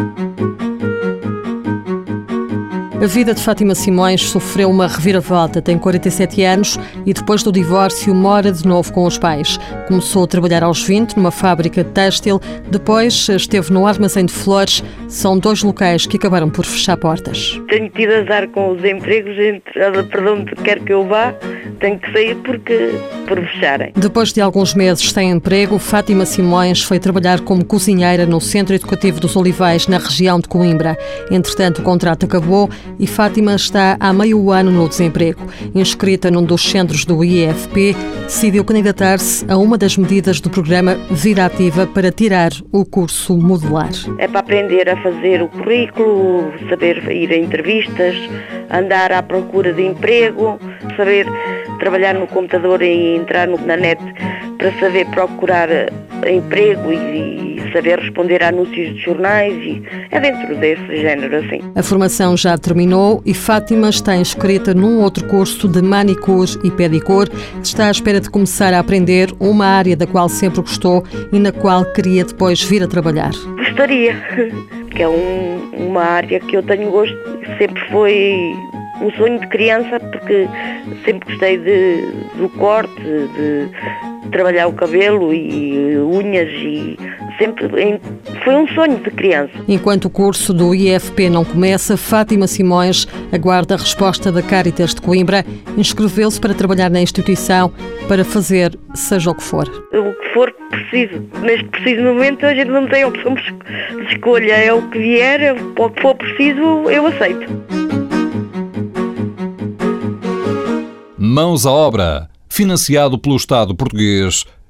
Thank you. A vida de Fátima Simões sofreu uma reviravolta. Tem 47 anos e depois do divórcio mora de novo com os pais. Começou a trabalhar aos 20 numa fábrica de têxtil, depois esteve no armazém de flores. São dois locais que acabaram por fechar portas. Tenho tido azar com os empregos, para onde quer que eu vá, tenho que sair porque por fecharem. Depois de alguns meses sem emprego, Fátima Simões foi trabalhar como cozinheira no Centro Educativo dos Olivais, na região de Coimbra. Entretanto, o contrato acabou e Fátima está há meio ano no desemprego. Inscrita num dos centros do IEFP, decidiu candidatar-se a uma das medidas do programa Vida Ativa para tirar o curso modular. É para aprender a fazer o currículo, saber ir a entrevistas, andar à procura de emprego, saber trabalhar no computador e entrar na net para saber procurar eh, emprego e, saber responder a anúncios de jornais e é dentro desse género assim. A formação já terminou e Fátima está inscrita num outro curso de manicure e pedicure. Está à espera de começar a aprender uma área da qual sempre gostou e na qual queria depois vir a trabalhar. Gostaria, que é um, uma área que eu tenho gosto, sempre foi um sonho de criança, porque sempre gostei de, do corte, de trabalhar o cabelo e unhas e sempre foi um sonho de criança. Enquanto o curso do IFP não começa, Fátima Simões aguarda a resposta da Caritas de Coimbra. Inscreveu-se para trabalhar na instituição para fazer seja o que for. O que for preciso. Neste preciso momento a gente não tem opção de escolha. É o que vier, o que for preciso, eu aceito. Mãos à Obra, financiado pelo Estado português